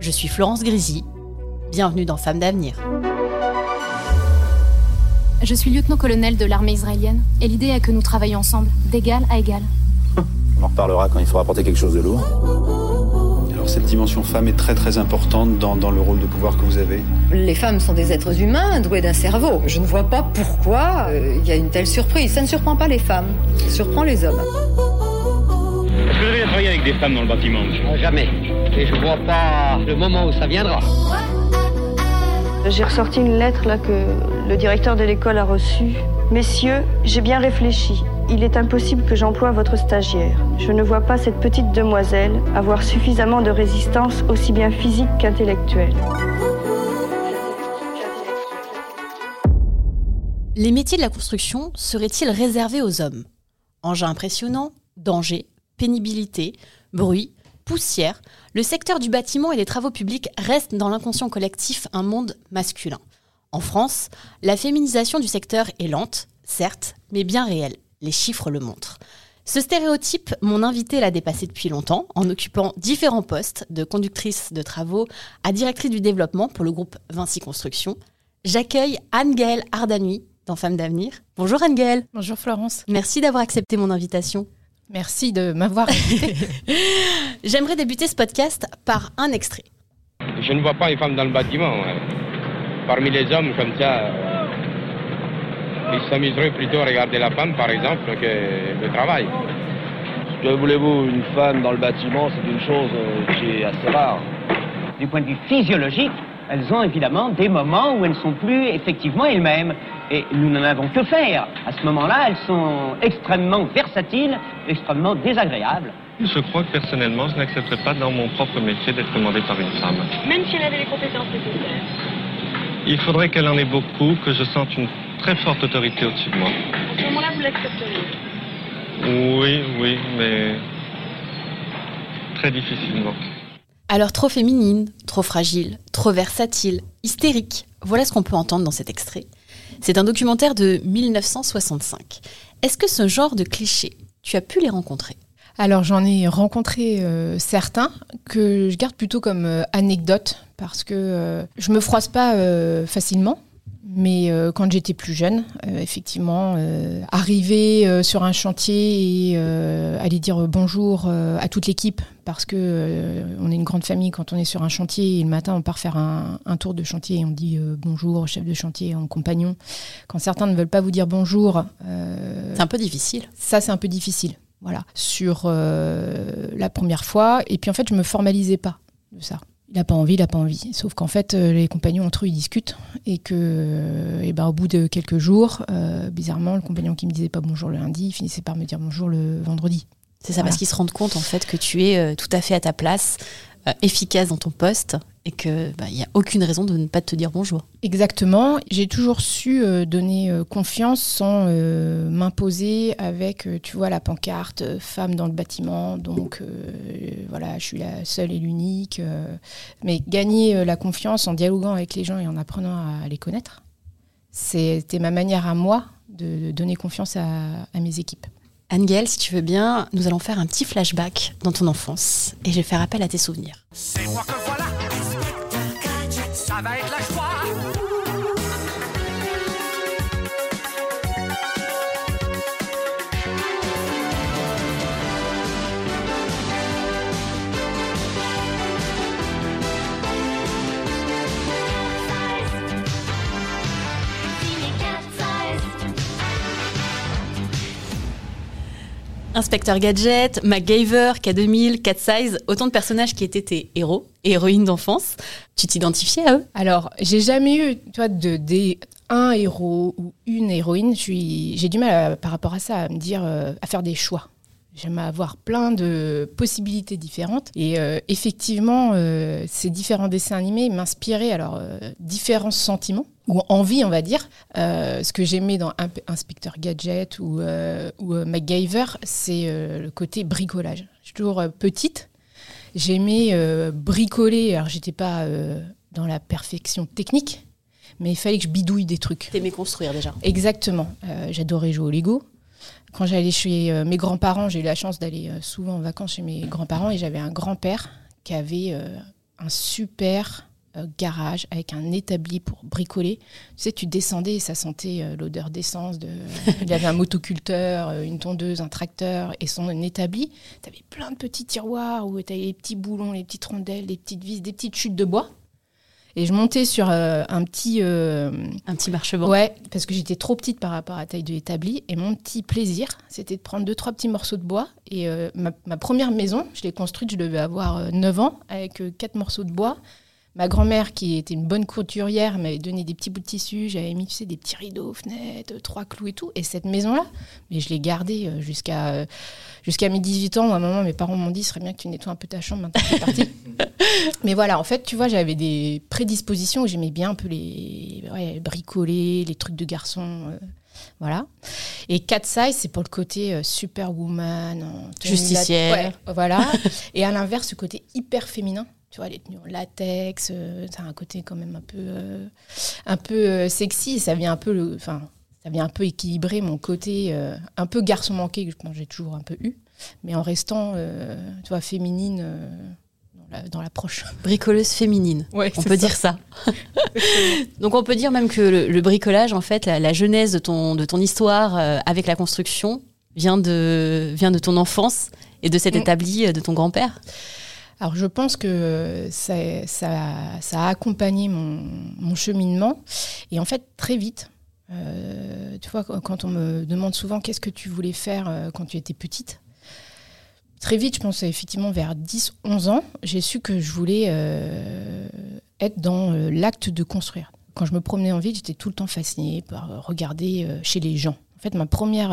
Je suis Florence Grisy. Bienvenue dans Femmes d'avenir. Je suis lieutenant-colonel de l'armée israélienne et l'idée est que nous travaillions ensemble, d'égal à égal. On en reparlera quand il faudra apporter quelque chose de lourd. Alors cette dimension femme est très très importante dans, dans le rôle de pouvoir que vous avez. Les femmes sont des êtres humains doués d'un cerveau. Je ne vois pas pourquoi euh, il y a une telle surprise. Ça ne surprend pas les femmes, ça surprend les hommes. Est-ce que vous avez travaillé avec des femmes dans le bâtiment, monsieur Jamais. Et je vois pas le moment où ça viendra. J'ai ressorti une lettre là que le directeur de l'école a reçue. Messieurs, j'ai bien réfléchi. Il est impossible que j'emploie votre stagiaire. Je ne vois pas cette petite demoiselle avoir suffisamment de résistance aussi bien physique qu'intellectuelle. Les métiers de la construction seraient-ils réservés aux hommes? Engins impressionnants, danger, pénibilité, bruit, poussière, le secteur du bâtiment et des travaux publics reste dans l'inconscient collectif un monde masculin. En France, la féminisation du secteur est lente, certes, mais bien réelle. Les chiffres le montrent. Ce stéréotype, mon invité l'a dépassé depuis longtemps en occupant différents postes de conductrice de travaux à directrice du développement pour le groupe Vinci Construction. J'accueille Anne-Gaëlle Ardanui dans Femmes d'avenir. Bonjour Anne-Gaëlle. Bonjour Florence. Merci d'avoir accepté mon invitation. Merci de m'avoir invité. J'aimerais débuter ce podcast par un extrait. Je ne vois pas une femme dans le bâtiment. ouais. Parmi les hommes, comme ça, ils s'amuseraient plutôt à regarder la femme, par exemple, que le travail. Que voulez-vous, une femme dans le bâtiment, c'est une chose euh, qui est assez rare. Du point de vue physiologique, elles ont évidemment des moments où elles ne sont plus effectivement elles-mêmes. Et nous n'en avons que faire. À ce moment-là, elles sont extrêmement versatiles, extrêmement désagréables. Je crois que personnellement, je n'accepterais pas dans mon propre métier d'être commandé par une femme. Même si elle avait les compétences nécessaires. Il faudrait qu'elle en ait beaucoup, que je sente une très forte autorité au-dessus de moi. À ce moment-là, vous l'accepteriez. Oui, oui, mais très difficilement. Alors trop féminine, trop fragile, trop versatile, hystérique, voilà ce qu'on peut entendre dans cet extrait. C'est un documentaire de 1965. Est-ce que ce genre de clichés, tu as pu les rencontrer? Alors j'en ai rencontré euh, certains que je garde plutôt comme euh, anecdote parce que euh, je me froisse pas euh, facilement. Mais euh, quand j'étais plus jeune, euh, effectivement, euh, arriver sur un chantier et aller dire bonjour à toute l'équipe, parce que on est une grande famille quand on est sur un chantier et le matin on part faire un, un tour de chantier et on dit bonjour au chef de chantier, en compagnon. Quand certains ne veulent pas vous dire bonjour, C'est un peu difficile. ça c'est un peu difficile. Voilà, sur la première fois. Et puis en fait, je me formalisais pas de ça. Il n'a pas envie, il n'a pas envie. Sauf qu'en fait, euh, les compagnons entre eux, ils discutent. Et que, euh, et ben, au bout de quelques jours, euh, bizarrement, le compagnon qui me disait pas bonjour le lundi, il finissait par me dire bonjour le vendredi. C'est ça, parce qu'ils se rendent compte en fait que tu es euh, tout à fait à ta place, efficace dans ton poste, et que bah, il y a aucune raison de ne pas te dire bonjour. Exactement. J'ai toujours su euh, donner euh, confiance sans euh, m'imposer avec, euh, tu vois, la pancarte euh, femme dans le bâtiment. Donc euh, voilà, je suis la seule et l'unique. euh, mais gagner euh, la confiance en dialoguant avec les gens et en apprenant à les connaître, c'était ma manière à moi de, donner confiance à mes équipes. Anne-Gaëlle, si tu veux bien, nous allons faire un petit flashback dans ton enfance, et je vais faire appel à tes souvenirs. C'est moi que voilà, ça va être la joie. Inspecteur Gadget, MacGyver, K2000, Cat Size, autant de personnages qui étaient tes héros héroïnes d'enfance. Tu t'identifiais à eux? Alors, j'ai jamais eu, toi, de, des, un héros ou une héroïne. J'ai du mal à- par rapport à ça à me dire, euh, à faire des choix. J'aime avoir plein de possibilités différentes. Et euh, effectivement, euh, ces différents dessins animés m'inspiraient alors euh, différents sentiments ou envies, on va dire. Ce que j'aimais dans Inspecteur Gadget ou, ou MacGyver, c'est le côté bricolage. Je suis toujours petite. J'aimais bricoler. Alors, j'étais pas dans la perfection technique, mais il fallait que je bidouille des trucs. T'aimais construire déjà. Exactement. J'adorais jouer au Lego. Quand j'allais chez euh, mes grands-parents, j'ai eu la chance d'aller euh, souvent en vacances chez mes grands-parents et j'avais un grand-père qui avait euh, un super garage avec un établi pour bricoler. Tu sais, tu descendais et ça sentait l'odeur d'essence. De... Il avait un motoculteur, une tondeuse, un tracteur et son établi. Tu avais plein de petits tiroirs où tu avais les petits boulons, les petites rondelles, les petites vis, des petites chutes de bois. Et je montais sur euh, un petit. euh, Un petit marcheband. Ouais, parce que j'étais trop petite par rapport à la taille de l'établi. Et mon petit plaisir, c'était de prendre deux, trois petits morceaux de bois. Et euh, ma, ma première maison, je l'ai construite, je devais avoir euh, 9 ans, avec quatre morceaux de bois. Ma grand-mère, qui était une bonne couturière, m'avait donné des petits bouts de tissu. J'avais mis tu sais, des petits rideaux, fenêtres, trois clous et tout. Et cette maison-là, mais je l'ai gardée euh, jusqu'à euh, jusqu'à mes 18 ans. Où à un moment, mes parents m'ont dit ce serait bien que tu nettoies un peu ta chambre. Maintenant, c'est parti. Mais voilà, en fait, tu vois, j'avais des prédispositions où j'aimais bien un peu les ouais, bricoler, les trucs de garçon. euh, voilà. Et Cat Size, c'est pour le côté euh, superwoman. Justicière. ouais, voilà. Et à l'inverse, ce côté hyper féminin. Tu vois, les tenues en latex, euh, ça a un côté quand même un peu, euh, un peu euh, sexy. Ça vient un peu, enfin, ça vient un peu équilibrer mon côté euh, un peu garçon manqué que je pense que j'ai toujours un peu eu, mais en restant, tu vois, féminine dans la- dans l'approche. Bricoleuse féminine. Ouais, on peut ça. dire ça. Donc on peut dire même que le, le bricolage, en fait, la, la genèse de ton, de ton histoire euh, avec la construction vient de, vient de ton enfance et de cet Mm. établi de ton grand-père. Alors je pense que ça, a accompagné mon, cheminement. Et en fait, très vite, euh, tu vois, quand- on me demande souvent qu'est-ce que tu voulais faire euh, quand tu étais petite, très vite, je pense effectivement vers 10-11 ans, j'ai su que je voulais euh, être dans l'acte de construire. Quand je me promenais en ville, j'étais tout le temps fascinée par regarder chez les gens. En fait, ma première,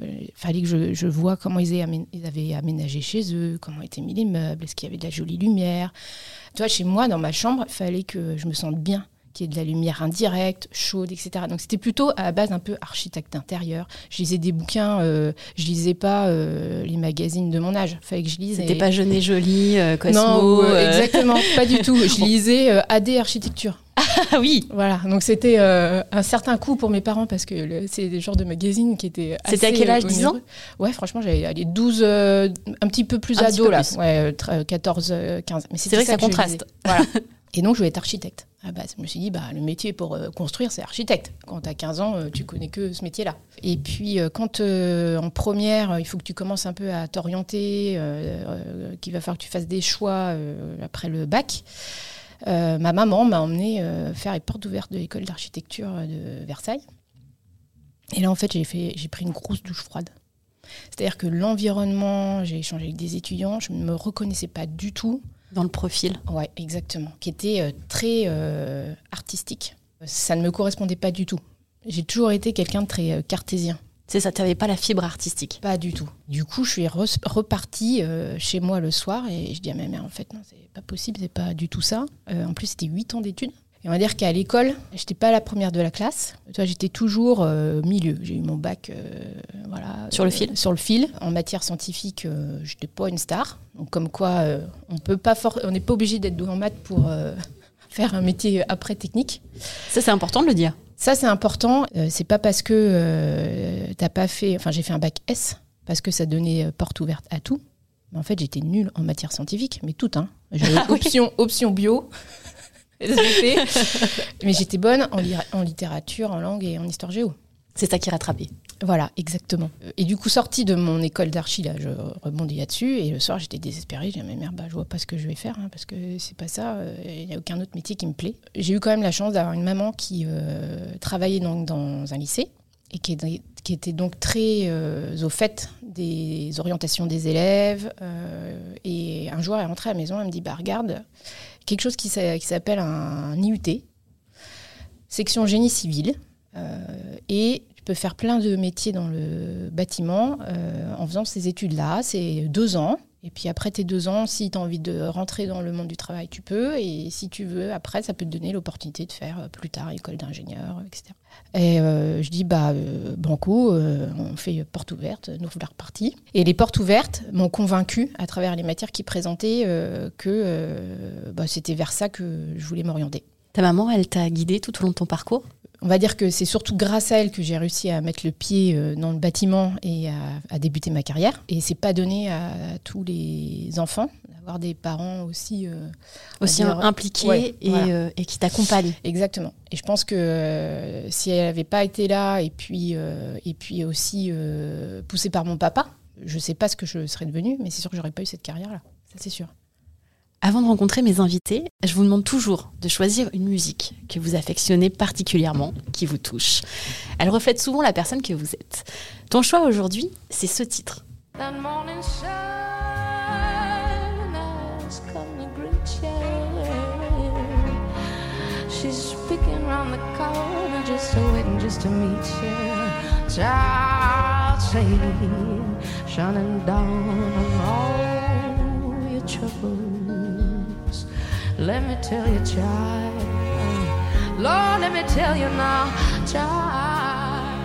il fallait que je, je vois comment ils, avaient aménagé chez eux, comment étaient mis les meubles, est-ce qu'il y avait de la jolie lumière. Tu vois, chez moi, dans ma chambre, il fallait que je me sente bien, qu'il y ait de la lumière indirecte, chaude, etc. Donc c'était plutôt à la base un peu architecte d'intérieur. Je lisais des bouquins, euh, je lisais pas euh, les magazines de mon âge. Il fallait que je lise. C'était et- pas jeune et jolie, euh, Cosmo. non, euh, euh, exactement, pas du tout. Je lisais euh, AD Architecture. Ah oui Voilà, donc c'était euh, un certain coup pour mes parents parce que c'est des genres de magazines qui étaient. C'était à quel âge, euh, 10 ans. Ouais, franchement, j'avais allez, 12, euh, un petit peu plus Un ado peu là. plus. Ouais, euh, tre- 14, euh, 15. Mais C'est vrai que ça contraste. Voilà. Et donc, je voulais être architecte à la base. Je me suis dit, bah, le métier pour euh, construire, c'est architecte. Quand tu as 15 ans, euh, tu connais que ce métier-là. Et puis, euh, quand euh, en première, euh, il faut que tu commences un peu à t'orienter, euh, euh, qu'il va falloir que tu fasses des choix euh, après le bac, euh, ma maman m'a emmené euh, faire les portes ouvertes de l'école d'architecture de Versailles. Et là, en fait, j'ai fait, j'ai pris une grosse douche froide. C'est-à-dire que l'environnement, j'ai échangé avec des étudiants, je ne me reconnaissais pas du tout. Dans le profil. Ouais, exactement. Qui était euh, très euh, artistique. Ça ne me correspondait pas du tout. J'ai toujours été quelqu'un de très euh, cartésien. C'est ça, tu n'avais pas la fibre artistique. Pas du tout. Du coup, je suis re- repartie euh, chez moi le soir et je dis à ma mère, en fait, non, c'est pas possible, c'est pas du tout ça. Euh, en plus, c'était 8 ans d'études. Et on va dire qu'à l'école, j'étais pas la première de la classe. Tu vois, j'étais toujours euh, milieu. J'ai eu mon bac, euh, voilà. Sur le fil Sur le fil. En matière scientifique, euh, j'étais pas une star. Donc, comme quoi, on peut pas, on n'est pas obligé d'être doué en maths pour faire un métier après technique. Ça, c'est important de le dire. Ça, c'est important. Euh, c'est pas parce que euh, t'as pas fait. Enfin, j'ai fait un bac S parce que ça donnait euh, porte ouverte à tout. Mais en fait, j'étais nulle en matière scientifique, mais tout. Hein. J'avais Ah oui. option, bio. Mais j'étais bonne en, li- en littérature, en langue et en histoire géo. C'est ça qui rattrapait. Voilà, exactement. Et du coup, sortie de mon école d'archi, là, je rebondis là-dessus. Et le soir, j'étais désespérée. J'ai dit, mais merde, bah, je vois pas ce que je vais faire, hein, parce que c'est pas ça. euh, Il n'y a aucun autre métier qui me plaît. J'ai eu quand même la chance d'avoir une maman qui euh, travaillait donc dans un lycée et qui, était donc très euh, au fait des orientations des élèves. et un jour, elle est rentrée à la maison, elle me dit, bah regarde, quelque chose qui s'appelle un IUT, section génie civil. Euh, et tu peux faire plein de métiers dans le bâtiment euh, en faisant ces études-là. C'est deux ans. Et puis après tes deux ans, si tu as envie de rentrer dans le monde du travail, tu peux. Et si tu veux, après, ça peut te donner l'opportunité de faire euh, plus tard école d'ingénieur, etc. Et je dis, bah, euh, banco, on fait porte ouverte, nous voilà repartis. Et les portes ouvertes m'ont convaincu à travers les matières qu'ils présentaient que bah, c'était vers ça que je voulais m'orienter. Ta maman, elle t'a guidé tout au long de ton parcours? On va dire que c'est surtout grâce à elle que j'ai réussi à mettre le pied euh, dans le bâtiment et à, à débuter ma carrière. Et c'est pas donné à, tous les enfants d'avoir des parents aussi euh, impliqués Ouais, et, voilà. euh, et qui t'accompagnent. Exactement. Et je pense que euh, si elle n'avait pas été là et puis, et puis aussi poussée par mon papa, je sais pas ce que je serais devenue, mais c'est sûr que j'aurais pas eu cette carrière-là. Ça, c'est sûr. Avant de rencontrer mes invités, je vous demande toujours de choisir une musique que vous affectionnez particulièrement, qui vous touche. Elle reflète souvent la personne que vous êtes. Ton choix aujourd'hui, c'est ce titre. Troubles. Let me tell you, child. Lord, let me tell you now, child.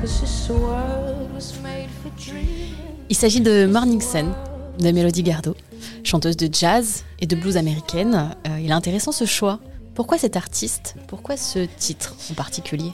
Cause this world was made for dreaming. Il s'agit de Morning Sun de Melody Gardot, chanteuse de jazz et de blues américaine. Euh, il est intéressant ce choix. Pourquoi cet artiste? Pourquoi ce titre en particulier?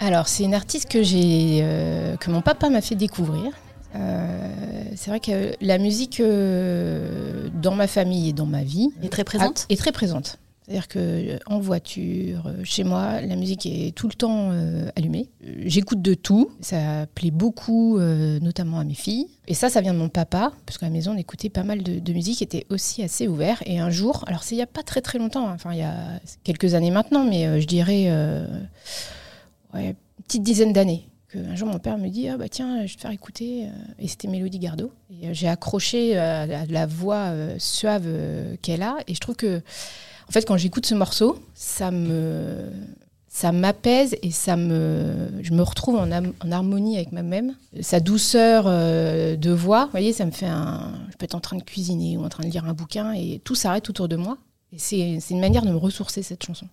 Alors, c'est une artiste que, j'ai, euh, que mon papa m'a fait découvrir. Euh, c'est vrai que la musique euh, dans ma famille et dans ma vie est très présente. Est très présente. C'est-à-dire que euh, en voiture, chez moi, la musique est tout le temps allumée. J'écoute de tout. Ça plaît beaucoup, notamment à mes filles. Et ça, ça vient de mon papa, parce qu'à la maison, on écoutait pas mal de, de musique, qui était aussi assez ouvert. Et un jour, alors c'est il y a pas très très longtemps, hein, enfin il y a quelques années maintenant, mais je dirais ouais, une petite dizaine d'années. Que Un jour, mon père me dit ah bah tiens, je vais te faire écouter. euh, Et c'était Mélodie Gardot. Et euh, j'ai accroché euh, à la, la voix euh, suave euh, qu'elle a. Et je trouve que, en fait, quand j'écoute ce morceau, ça me ça m'apaise et ça me je me retrouve en, harmonie avec moi-même. Sa douceur euh, de voix, vous voyez, ça me fait un. Je peux être en train de cuisiner ou en train de lire un bouquin et tout s'arrête autour de moi. Et c'est une manière de me ressourcer cette chanson.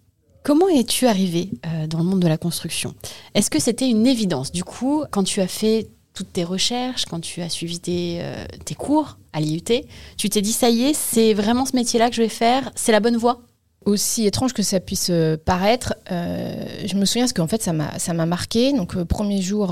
Comment es-tu arrivé euh, dans le monde de la construction? Est-ce que c'était une évidence? Du coup, quand tu as fait toutes tes recherches, quand tu as suivi tes, euh, tes cours à l'IUT, tu t'es dit ça y est, c'est vraiment ce métier-là que je vais faire, c'est la bonne voie? Aussi étrange que ça puisse euh, paraître, je me souviens parce qu'en fait ça m'a ça m'a marqué. Donc premier jour,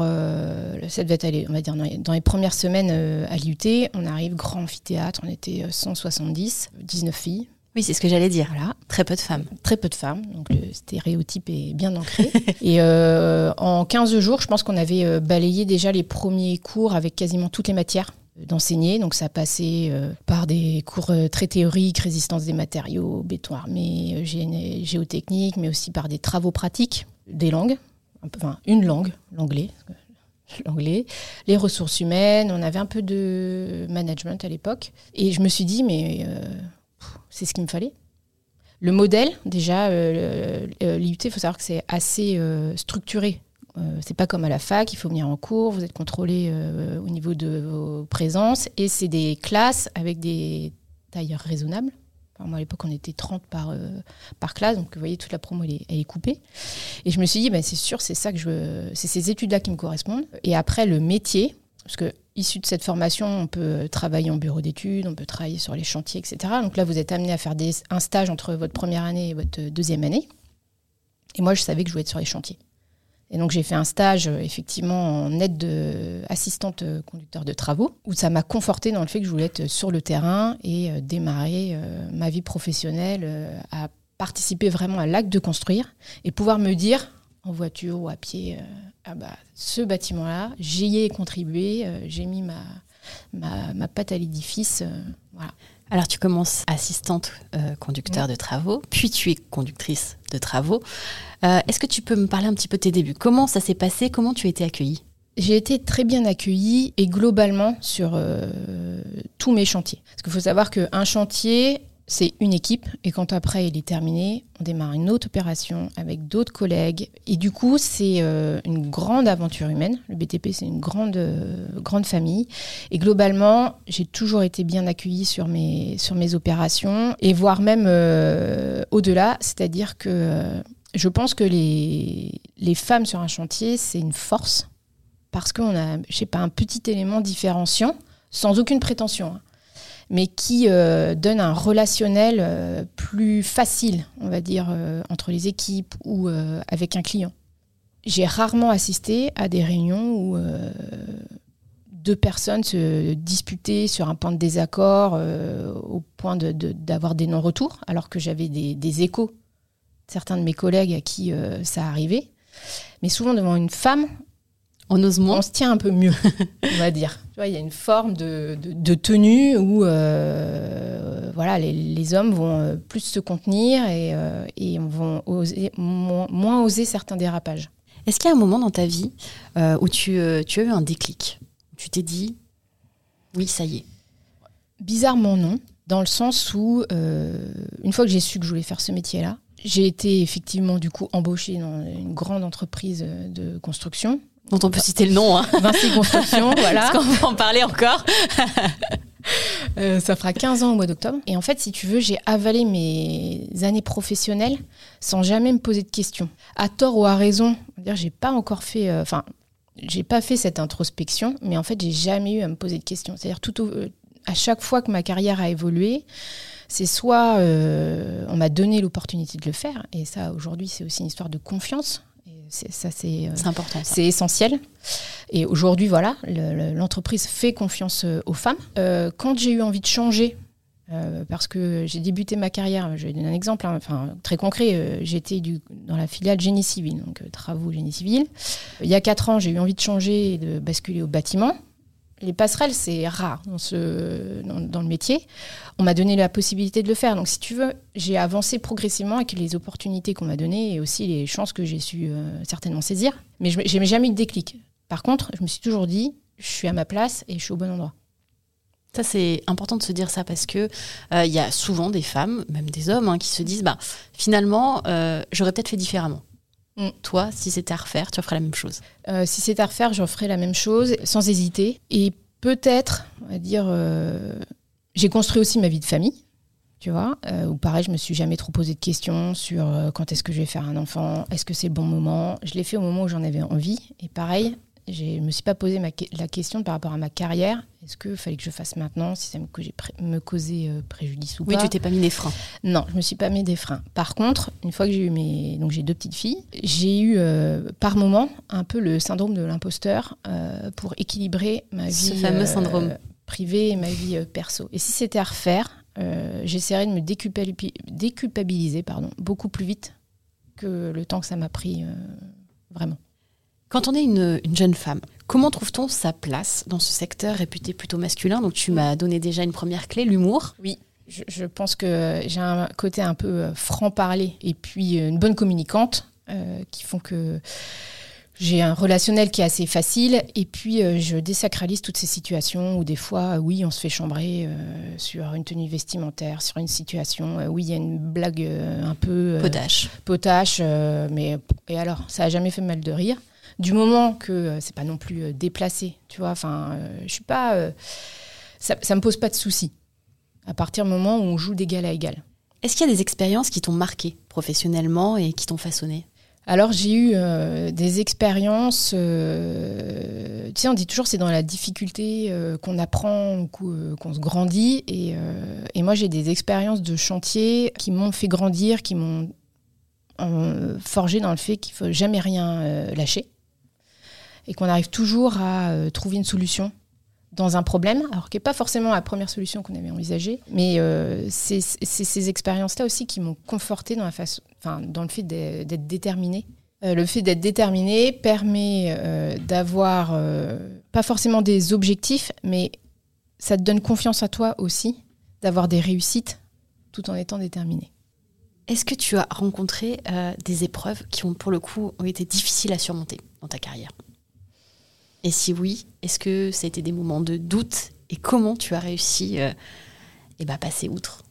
ça devait être on va dire dans les, dans les premières semaines à l'IUT, on arrive grand amphithéâtre, on était euh, 170, 19 filles. Oui, c'est ce que j'allais dire. Voilà. Très peu de femmes. Très peu de femmes, donc le stéréotype est bien ancré. et euh, en 15 jours, je pense qu'on avait euh, balayé déjà les premiers cours avec quasiment toutes les matières d'enseigner. Donc ça passait euh, par des cours euh, très théoriques, résistance des matériaux, béton armé, euh, gé- géotechnique, mais aussi par des travaux pratiques, des langues, un peu- enfin une langue, l'anglais. L'anglais, les ressources humaines, on avait un peu de management à l'époque. Et je me suis dit, mais euh, c'est ce qu'il me fallait. Le modèle, déjà, euh, euh, l'IUT, il faut savoir que c'est assez euh, structuré. Euh, c'est pas comme à la fac, il faut venir en cours, vous êtes contrôlé au niveau de vos présences, et c'est des classes avec des tailles raisonnables. Enfin, moi, à l'époque, on était 30 par, par classe, donc vous voyez, toute la promo, elle est, coupée. Et je me suis dit, ben, c'est sûr, c'est ça que je veux, c'est ces études-là qui me correspondent. Et après, le métier, parce que issu de cette formation, on peut travailler en bureau d'études, on peut travailler sur les chantiers, etc. Donc là, vous êtes amené à faire un stage entre votre première année et votre deuxième année. Et moi, je savais que je voulais être sur les chantiers. Et donc j'ai fait un stage euh, effectivement en aide de assistante euh, conducteur de travaux, où ça m'a conforté dans le fait que je voulais être sur le terrain et euh, démarrer ma vie professionnelle à participer vraiment à l'acte de construire et pouvoir me dire en voiture ou à pied, ah bah ce bâtiment-là, j'y ai contribué, euh, j'ai mis ma, ma, ma patte à l'édifice, euh, voilà. Alors tu commences assistante euh, conducteur de travaux, puis tu es conductrice de travaux. Est-ce que tu peux me parler un petit peu de tes débuts? Comment ça s'est passé? Comment tu as été accueillie? J'ai été très bien accueillie et globalement sur tous mes chantiers. Parce qu'il faut savoir qu'un chantier, c'est une équipe et quand après il est terminé, on démarre une autre opération avec d'autres collègues. Et du coup, c'est euh, une grande aventure humaine. Le BTP, c'est une grande, euh, grande famille. Et globalement, j'ai toujours été bien accueillie sur mes, sur mes opérations et voire même euh, au-delà. C'est-à-dire que je pense que les, les femmes sur un chantier, c'est une force parce qu'on a, je sais pas, un petit élément différenciant sans aucune prétention. hein mais qui euh, donne un relationnel euh, plus facile, on va dire, euh, entre les équipes ou avec un client. J'ai rarement assisté à des réunions où deux personnes se disputaient sur un point de désaccord au point de- de- d'avoir des non-retours, alors que j'avais des, des échos, certains de mes collègues à qui ça arrivait. Mais souvent devant une femme, on ose moins. On se tient un peu mieux, on va dire. Tu vois, il y a une forme de, de- de tenue où euh, voilà, les, les hommes vont euh, plus se contenir et, euh, et vont oser, moins, moins oser certains dérapages. Est-ce qu'il y a un moment dans ta vie euh, où tu, tu as eu un déclic? Tu t'es dit, oui, ça y est? Bizarrement non, dans le sens où une fois que j'ai su que je voulais faire ce métier-là, j'ai été effectivement du coup embauchée dans une grande entreprise de construction. Dont on peut citer le nom. Hein. Vinci Construction, voilà. Parce qu'on va en parler encore. Euh, ça fera 15 ans au mois d'octobre. Et en fait, si tu veux, j'ai avalé mes années professionnelles sans jamais me poser de questions. À tort ou à raison, j'ai pas encore fait, euh, enfin, j'ai pas fait cette introspection, mais en fait, j'ai jamais eu à me poser de questions. C'est-à-dire tout au- euh, à chaque fois que ma carrière a évolué, c'est soit euh, on m'a donné l'opportunité de le faire, et ça aujourd'hui c'est aussi une histoire de confiance. Ça c'est euh, C'est important. c'est essentiel. Et aujourd'hui, voilà, le- le- l'entreprise fait confiance euh, aux femmes. Euh, quand j'ai eu envie de changer, euh, parce que j'ai débuté ma carrière, je vais donner un exemple, hein, enfin, très concret, euh, j'étais dans la filiale génie civil, donc travaux génie civil. Il y a quatre ans, j'ai eu envie de changer et de basculer au bâtiment. Les passerelles, c'est rare dans, le métier. On m'a donné la possibilité de le faire. Donc, si tu veux, j'ai avancé progressivement avec les opportunités qu'on m'a données et aussi les chances que j'ai su euh, certainement saisir. Mais je n'ai jamais eu de déclic. Par contre, je me suis toujours dit, je suis à ma place et je suis au bon endroit. Ça, c'est important de se dire ça parce que euh, il y a souvent des femmes, même des hommes, hein, qui se disent bah, finalement, euh, j'aurais peut-être fait différemment. Mm. Toi, si c'était à refaire, tu ferais la même chose. Euh, si c'est à refaire, je ferai la même chose sans hésiter. Et peut-être, on va dire, euh, j'ai construit aussi ma vie de famille. Tu vois, euh, où pareil, je me suis jamais trop posé de questions sur euh, quand est-ce que je vais faire un enfant, est-ce que c'est le bon moment. Je l'ai fait au moment où j'en avais envie. Et pareil, je ne me suis pas posé ma la question par rapport à ma carrière. Est-ce qu'il fallait que je fasse maintenant, si ça me me causait euh, préjudice ou Oui, pas tu t'es pas mis des freins. Non, je me suis pas mis des freins. Par contre, une fois que j'ai eu mes, donc j'ai deux petites filles, j'ai eu euh, par moment un peu le syndrome de l'imposteur euh, pour équilibrer ma vie Ce fameux syndrome. privée et ma vie perso. Et si c'était à refaire, j'essaierais de me déculpabi- déculpabiliser pardon, beaucoup plus vite que le temps que ça m'a pris vraiment. Quand on est une, une jeune femme, comment trouve-t-on sa place dans ce secteur réputé plutôt masculin? Donc, tu m'as donné déjà une première clé, l'humour. Oui. Je, je pense que j'ai un côté un peu euh, franc-parler et puis euh, une bonne communicante euh, qui font que j'ai un relationnel qui est assez facile et puis euh, je désacralise toutes ces situations où des fois, oui, on se fait chambrer euh, sur une tenue vestimentaire, sur une situation, euh, oui, il y a une blague un peu... Potache. Potache, mais et alors, ça a jamais fait mal de rire. Du moment que euh, c'est pas non plus euh, déplacé, tu vois, enfin, euh, je suis pas... ça, ça me pose pas de soucis. À partir du moment où on joue d'égal à égal. Est-ce qu'il y a des expériences qui t'ont marqué professionnellement et qui t'ont façonné? Alors j'ai eu euh, des expériences, euh, tu sais on dit toujours c'est dans la difficulté euh, qu'on apprend, qu'o- qu'on se grandit et, et moi j'ai des expériences de chantier qui m'ont fait grandir, qui m'ont forgé dans le fait qu'il faut jamais rien lâcher et qu'on arrive toujours à euh, trouver une solution dans un problème, alors qui n'est pas forcément la première solution qu'on avait envisagée, mais euh, c'est ces expériences-là aussi qui m'ont conforté dans, le fait d'être d'être déterminé. Euh, le fait d'être déterminé permet d'avoir pas forcément des objectifs, mais ça te donne confiance à toi aussi, d'avoir des réussites tout en étant déterminé. Est-ce que tu as rencontré des épreuves qui ont pour le coup été difficiles à surmonter dans ta carrière? Et si oui, est-ce que ça a été des moments de doute et comment tu as réussi à eh ben, passer outre?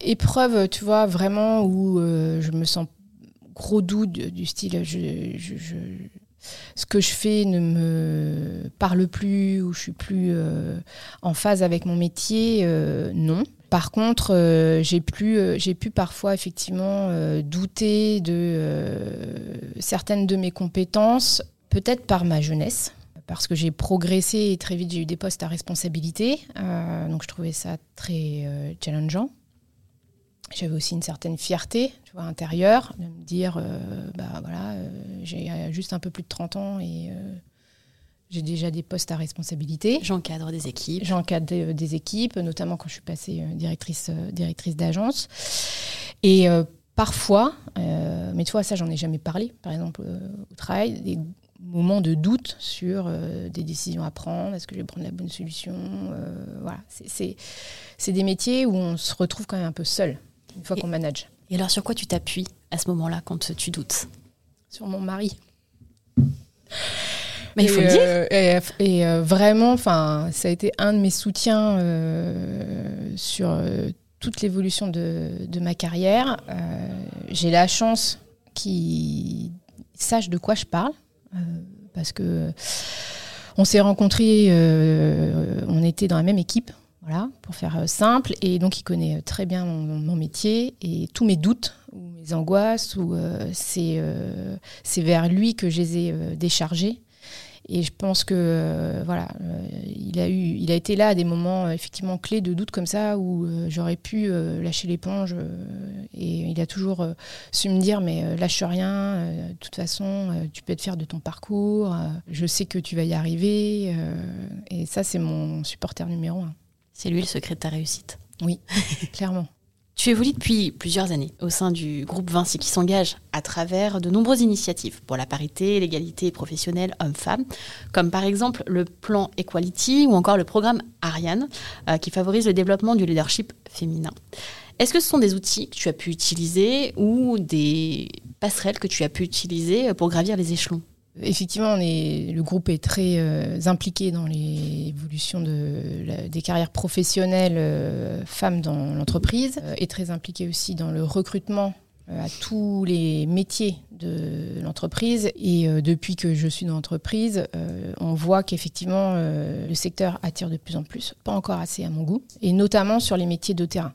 Épreuve, tu vois, vraiment où euh, je me sens gros doute du style je, ce que je fais ne me parle plus ou je suis plus euh, en phase avec mon métier, euh, non. Par contre, euh, j'ai pu, euh, pu parfois effectivement euh, douter de euh, certaines de mes compétences, peut-être par ma jeunesse, parce que j'ai progressé et très vite j'ai eu des postes à responsabilité, Euh, donc je trouvais ça très euh, challengeant. J'avais aussi une certaine fierté, tu vois, intérieure, de me dire, euh, bah voilà, euh, j'ai juste un peu plus de 30 ans et j'ai déjà des postes à responsabilité. J'encadre des équipes. J'encadre des, équipes, notamment quand je suis passée directrice, directrice d'agence. Et parfois, mais tu vois, ça, j'en ai jamais parlé, par exemple, au travail, des moments de doute sur euh, des décisions à prendre, est-ce que je vais prendre la bonne solution euh, Voilà, C'est- des métiers où on se retrouve quand même un peu seul, une fois qu'on manage. Et alors sur quoi tu t'appuies à ce moment-là quand tu doutes? Sur mon mari. Mais il faut le dire. euh, et et, vraiment, enfin, ça a été un de mes soutiens sur toute l'évolution de, de ma carrière. J'ai la chance qu'il sache de quoi je parle, parce que on s'est rencontrés, euh, on était dans la même équipe. Voilà, pour faire euh, simple. Et donc, il connaît très bien mon, métier et tous mes doutes ou mes angoisses. Ou euh, c'est euh, vers lui que je les ai euh, déchargés. Et je pense que euh, voilà, euh, il a eu, il a été là à des moments euh, effectivement clés de doute comme ça où j'aurais pu lâcher l'éponge. et il a toujours su me dire mais lâche rien. de toute façon, tu peux être fier de ton parcours. je sais que tu vas y arriver. et ça, c'est mon supporter numéro un. C'est lui le secret de ta réussite? Oui, clairement. Tu évolues depuis plusieurs années au sein du groupe Vinci qui s'engage à travers de nombreuses initiatives pour la parité, l'égalité professionnelle hommes-femmes, comme par exemple le plan Equality ou encore le programme Ariane euh, qui favorise le développement du leadership féminin. Est-ce que ce sont des outils que tu as pu utiliser ou des passerelles que tu as pu utiliser pour gravir les échelons? Effectivement, le groupe est très euh, impliqué dans l'évolution des carrières professionnelles euh, femmes dans l'entreprise, euh, est très impliqué aussi dans le recrutement euh, à tous les métiers de l'entreprise. Et depuis que je suis dans l'entreprise, on voit qu'effectivement, le secteur attire de plus en plus, pas encore assez à mon goût, et notamment sur les métiers de terrain.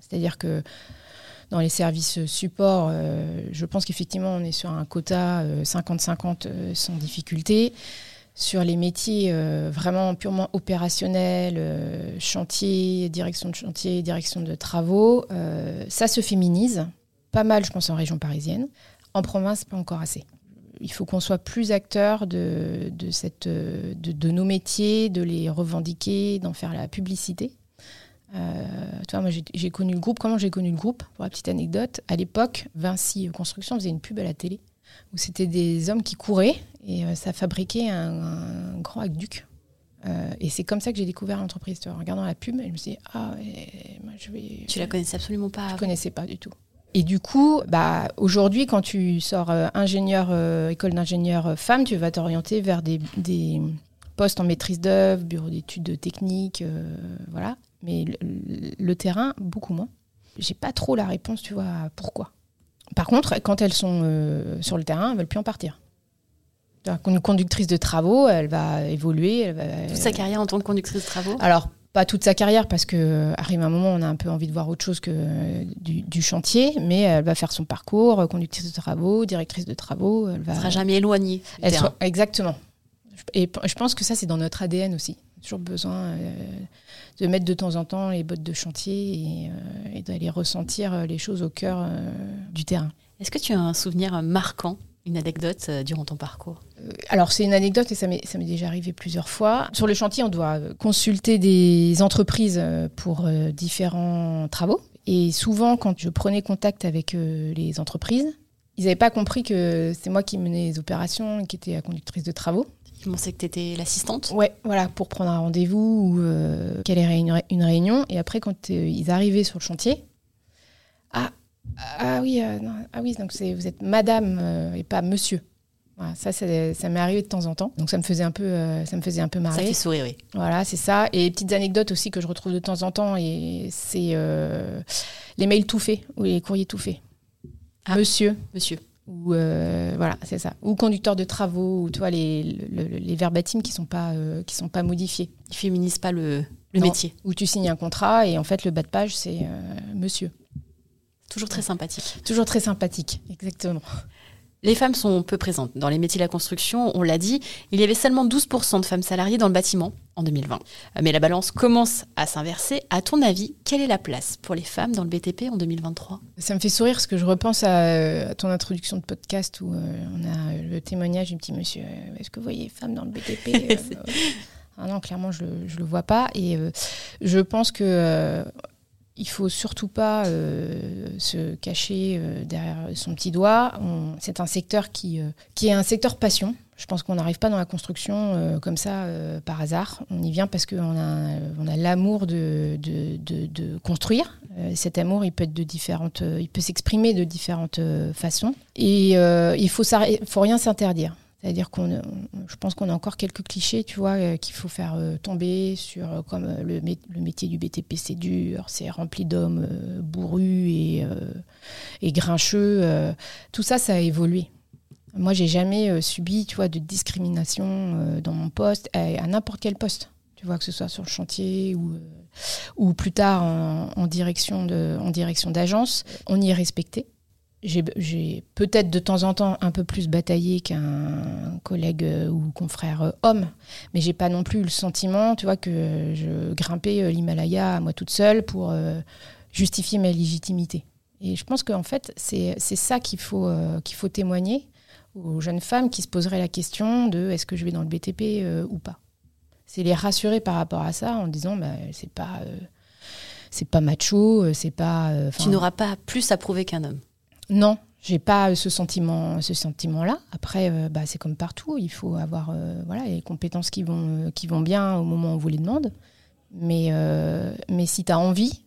C'est-à-dire que dans les services support, euh, je pense qu'effectivement, on est sur un quota euh, 50-50 euh, sans difficulté. Sur les métiers euh, vraiment purement opérationnels, euh, chantier, direction de chantier, direction de travaux, euh, ça se féminise. Pas mal, je pense, en région parisienne. En province, pas encore assez. Il faut qu'on soit plus acteur euh, de nos métiers, de les revendiquer, d'en faire la publicité. Euh, tu vois, moi j'ai connu le groupe. Comment j'ai connu le groupe? Pour la petite anecdote, à l'époque, Vinci Construction faisait une pub à la télé où c'était des hommes qui couraient et euh, ça fabriquait un, un grand aqueduc. Euh, et c'est comme ça que j'ai découvert l'entreprise. En regardant la pub, je me suis dit, ah, moi je vais. Tu la connaissais absolument pas Je avant. connaissais pas du tout. Et du coup, bah, aujourd'hui, quand tu sors euh, ingénieur, école d'ingénieur femme, tu vas t'orienter vers des, des postes en maîtrise d'œuvre, bureau d'études techniques, voilà. Mais le, terrain, beaucoup moins. J'ai pas trop la réponse, tu vois, à pourquoi. Par contre, quand elles sont euh, sur le terrain, elles veulent plus en partir. Qu'une conductrice de travaux, elle va évoluer. Elle va, Toute sa carrière en tant que conductrice de travaux alors, pas toute sa carrière, parce que euh, arrive un moment, on a un peu envie de voir autre chose que euh, du, du chantier, mais elle va faire son parcours, conductrice de travaux, directrice de travaux. Elle va Elle sera jamais éloignée du Elle terrain. sera- exactement. Et je pense que ça, c'est dans notre ADN aussi. Toujours besoin euh, de mettre de temps en temps les bottes de chantier et, euh, et d'aller ressentir euh, les choses au cœur du terrain. Est-ce que tu as un souvenir marquant, une anecdote durant ton parcours? Alors, c'est une anecdote et ça m'est déjà arrivé plusieurs fois. Sur le chantier, on doit consulter des entreprises pour différents travaux. Et souvent, quand je prenais contact avec les entreprises, ils n'avaient pas compris que c'est moi qui menais les opérations et qui était la conductrice de travaux. Comment c'est que tu étais l'assistante Ouais, voilà, pour prendre un rendez-vous ou euh, qu'elle ait une, ré- une réunion. Et après, quand euh, ils arrivaient sur le chantier, ah, ah oui, euh, non, ah oui, donc vous êtes madame euh, et pas monsieur. Voilà, ça, ça m'est arrivé de temps en temps. Donc ça me faisait un peu, ça me faisait un peu marrer. Ça fait sourire, oui. Voilà, c'est ça. Et petites anecdotes aussi que je retrouve de temps en temps, et c'est les mails tout faits ou les courriers tout faits. Monsieur. Monsieur. Ou euh, voilà, c'est ça. Ou conducteur de travaux, ou tu vois les, le- le- les verbatims qui sont pas euh, qui sont pas modifiés. Ils féminisent pas le, le Non. métier. Où tu signes un contrat et en fait le bas de page c'est euh, Monsieur. Toujours très sympathique. Toujours très sympathique, exactement. Les femmes sont peu présentes dans les métiers de la construction, on l'a dit. Il y avait seulement 12% de femmes salariées dans le bâtiment en 2020. Mais la balance commence à s'inverser. À ton avis, quelle est la place pour les femmes dans le BTP en 2023 Ça me fait sourire parce que je repense à, à ton introduction de podcast où euh, on a le témoignage du petit monsieur. euh, Est-ce que vous voyez femme dans le BTP Euh, euh, Ah non, clairement, je ne le vois pas. Et euh, je pense que euh, il faut surtout pas euh, se cacher euh, derrière son petit doigt. C'est un secteur qui, euh, qui est un secteur passion. Je pense qu'on n'arrive pas dans la construction comme ça par hasard. On y vient parce qu'on a, on a l'amour de, de, de- construire. Cet amour, il peut être de différentes, il peut s'exprimer de différentes façons. Et il faut, faut rien s'interdire. C'est-à-dire qu'on, on- je pense qu'on a encore quelques clichés, tu vois, euh, qu'il faut faire euh, tomber sur euh, comme le, le métier du BTP, c'est dur, c'est rempli d'hommes bourrus et, grincheux. tout ça, ça a évolué. Moi, j'ai jamais subi, tu vois, de discrimination dans mon poste, à, n'importe quel poste. Tu vois, que ce soit sur le chantier ou, plus tard en direction d'agence, on y est respecté. J'ai peut-être de temps en temps un peu plus bataillé qu'un collègue euh, ou confrère euh, homme, mais j'ai pas non plus eu le sentiment, tu vois, que je grimpais euh, l'Himalaya à moi toute seule pour justifier ma légitimité. Et je pense qu'en fait, c'est ça qu'il faut, qu'il faut témoigner aux jeunes femmes qui se poseraient la question de est-ce que je vais dans le BTP ou pas. C'est les rassurer par rapport à ça en disant bah, c'est pas c'est pas macho, c'est pas. Tu n'auras pas plus à prouver qu'un homme. Non, j'ai pas ce sentiment, ce sentiment-là. Après, euh, bah, c'est comme partout, il faut avoir euh, voilà les compétences qui vont euh, qui vont bien au moment où on vous les demande. Mais euh, mais si tu as envie,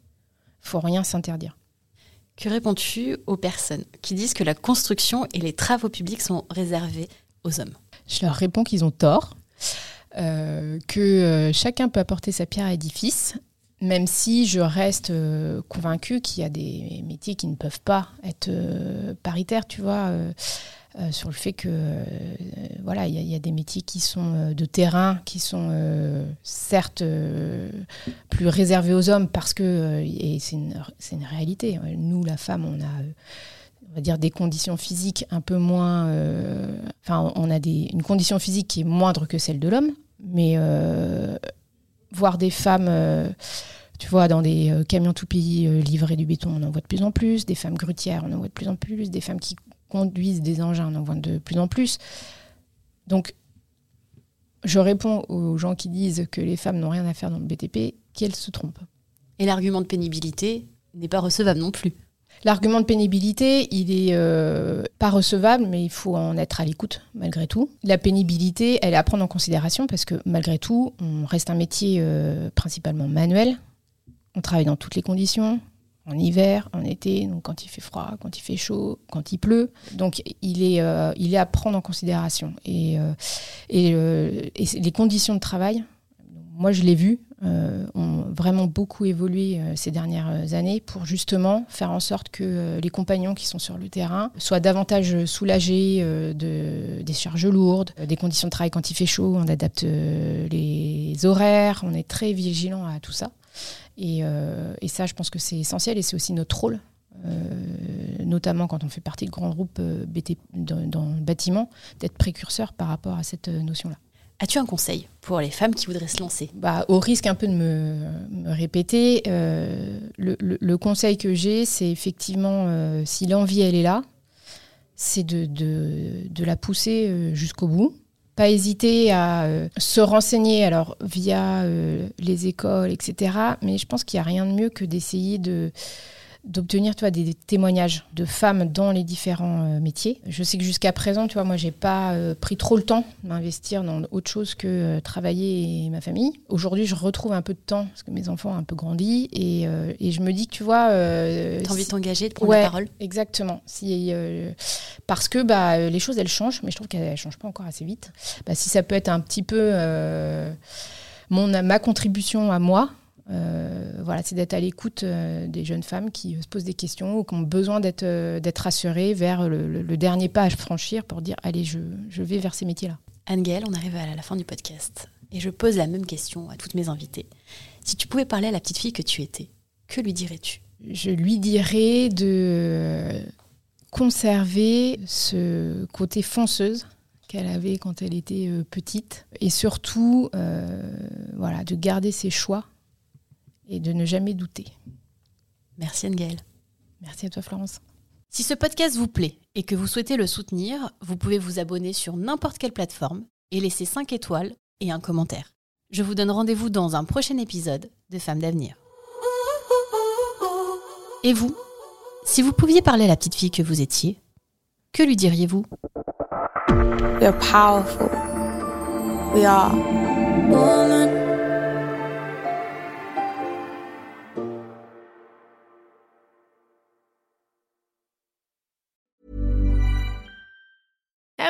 faut rien s'interdire. Que réponds-tu aux personnes qui disent que la construction et les travaux publics sont réservés aux hommes? Je leur réponds qu'ils ont tort, euh, que euh, chacun peut apporter sa pierre à l'édifice, même si je reste euh, convaincue qu'il y a des métiers qui ne peuvent pas être euh, paritaires, tu vois, euh, sur le fait que voilà, il y, y a des métiers qui sont de terrain, qui sont certes plus réservés aux hommes parce que et c'est une, une réalité. Nous, la femme, on a on va dire des conditions physiques un peu moins. Enfin, on a des, une condition physique qui est moindre que celle de l'homme, mais voir des femmes, euh, tu vois, dans des euh, camions tout pays euh, livrer du béton, on en voit de plus en plus. Des femmes grutières, on en voit de plus en plus. Des femmes qui conduisent des engins, on en voit de plus en plus. Donc, je réponds aux gens qui disent que les femmes n'ont rien à faire dans le BTP, qu'elles se trompent. Et l'argument de pénibilité n'est pas recevable non plus. L'argument de pénibilité, il est euh, pas recevable, mais il faut en être à l'écoute malgré tout. La pénibilité, elle est à prendre en considération parce que malgré tout, on reste un métier euh, principalement manuel. On travaille dans toutes les conditions, en hiver, en été, donc quand il fait froid, quand il fait chaud, quand il pleut. Donc il est, euh, il est à prendre en considération. Et, les conditions de travail, moi je l'ai vu, euh, ont vraiment beaucoup évolué euh, ces dernières années pour justement faire en sorte que euh, les compagnons qui sont sur le terrain soient davantage soulagés euh, de, des charges lourdes, euh, des conditions de travail quand il fait chaud, on adapte euh, les horaires, on est très vigilant à tout ça. Et, euh, ça, je pense que c'est essentiel et c'est aussi notre rôle. euh, notamment quand on fait partie de grands groupes euh, BT dans, dans le bâtiment, d'être précurseur par rapport à cette euh, notion-là. As-tu un conseil pour les femmes qui voudraient se lancer? Bah, au risque un peu de me, répéter, euh, le, conseil que j'ai, c'est effectivement, euh, si l'envie elle est là, c'est de, de- la pousser euh, jusqu'au bout. Pas hésiter à se renseigner alors via les écoles, etc. Mais je pense qu'il n'y a rien de mieux que d'essayer de, d'obtenir, tu vois, des témoignages de femmes dans les différents euh, métiers. Je sais que jusqu'à présent, tu vois, moi, j'ai pas euh, pris trop le temps de m'investir dans autre chose que euh, travailler et ma famille. Aujourd'hui, je retrouve un peu de temps parce que mes enfants ont un peu grandi et, et je me dis que, tu vois, euh, T'as envie de si- t'engager, de prendre Ouais, la parole Exactement. Si, parce que bah, les choses, elles changent, mais je trouve qu'elles ne changent pas encore assez vite. Bah, si ça peut être un petit peu mon, ma contribution à moi, euh, voilà, c'est d'être à l'écoute euh, des jeunes femmes qui euh, se posent des questions ou qui ont besoin d'être d'être rassurées vers le, le- le dernier pas à franchir pour dire allez, je, je vais vers ces métiers-là. Anne-Gaëlle, on arrive à la fin du podcast. Et je pose la même question à toutes mes invitées. Si tu pouvais parler à la petite fille que tu étais, que lui dirais-tu? Je lui dirais de conserver ce côté fonceuse qu'elle avait quand elle était petite et surtout voilà, de garder ses choix et de ne jamais douter. Merci Anne-Gaëlle. Merci à toi Florence. Si ce podcast vous plaît et que vous souhaitez le soutenir, vous pouvez vous abonner sur n'importe quelle plateforme et laisser 5 étoiles et un commentaire. Je vous donne rendez-vous dans un prochain épisode de Femmes d'avenir. Et vous Si vous pouviez parler à la petite fille que vous étiez, que lui diriez-vous? You're powerful. We are.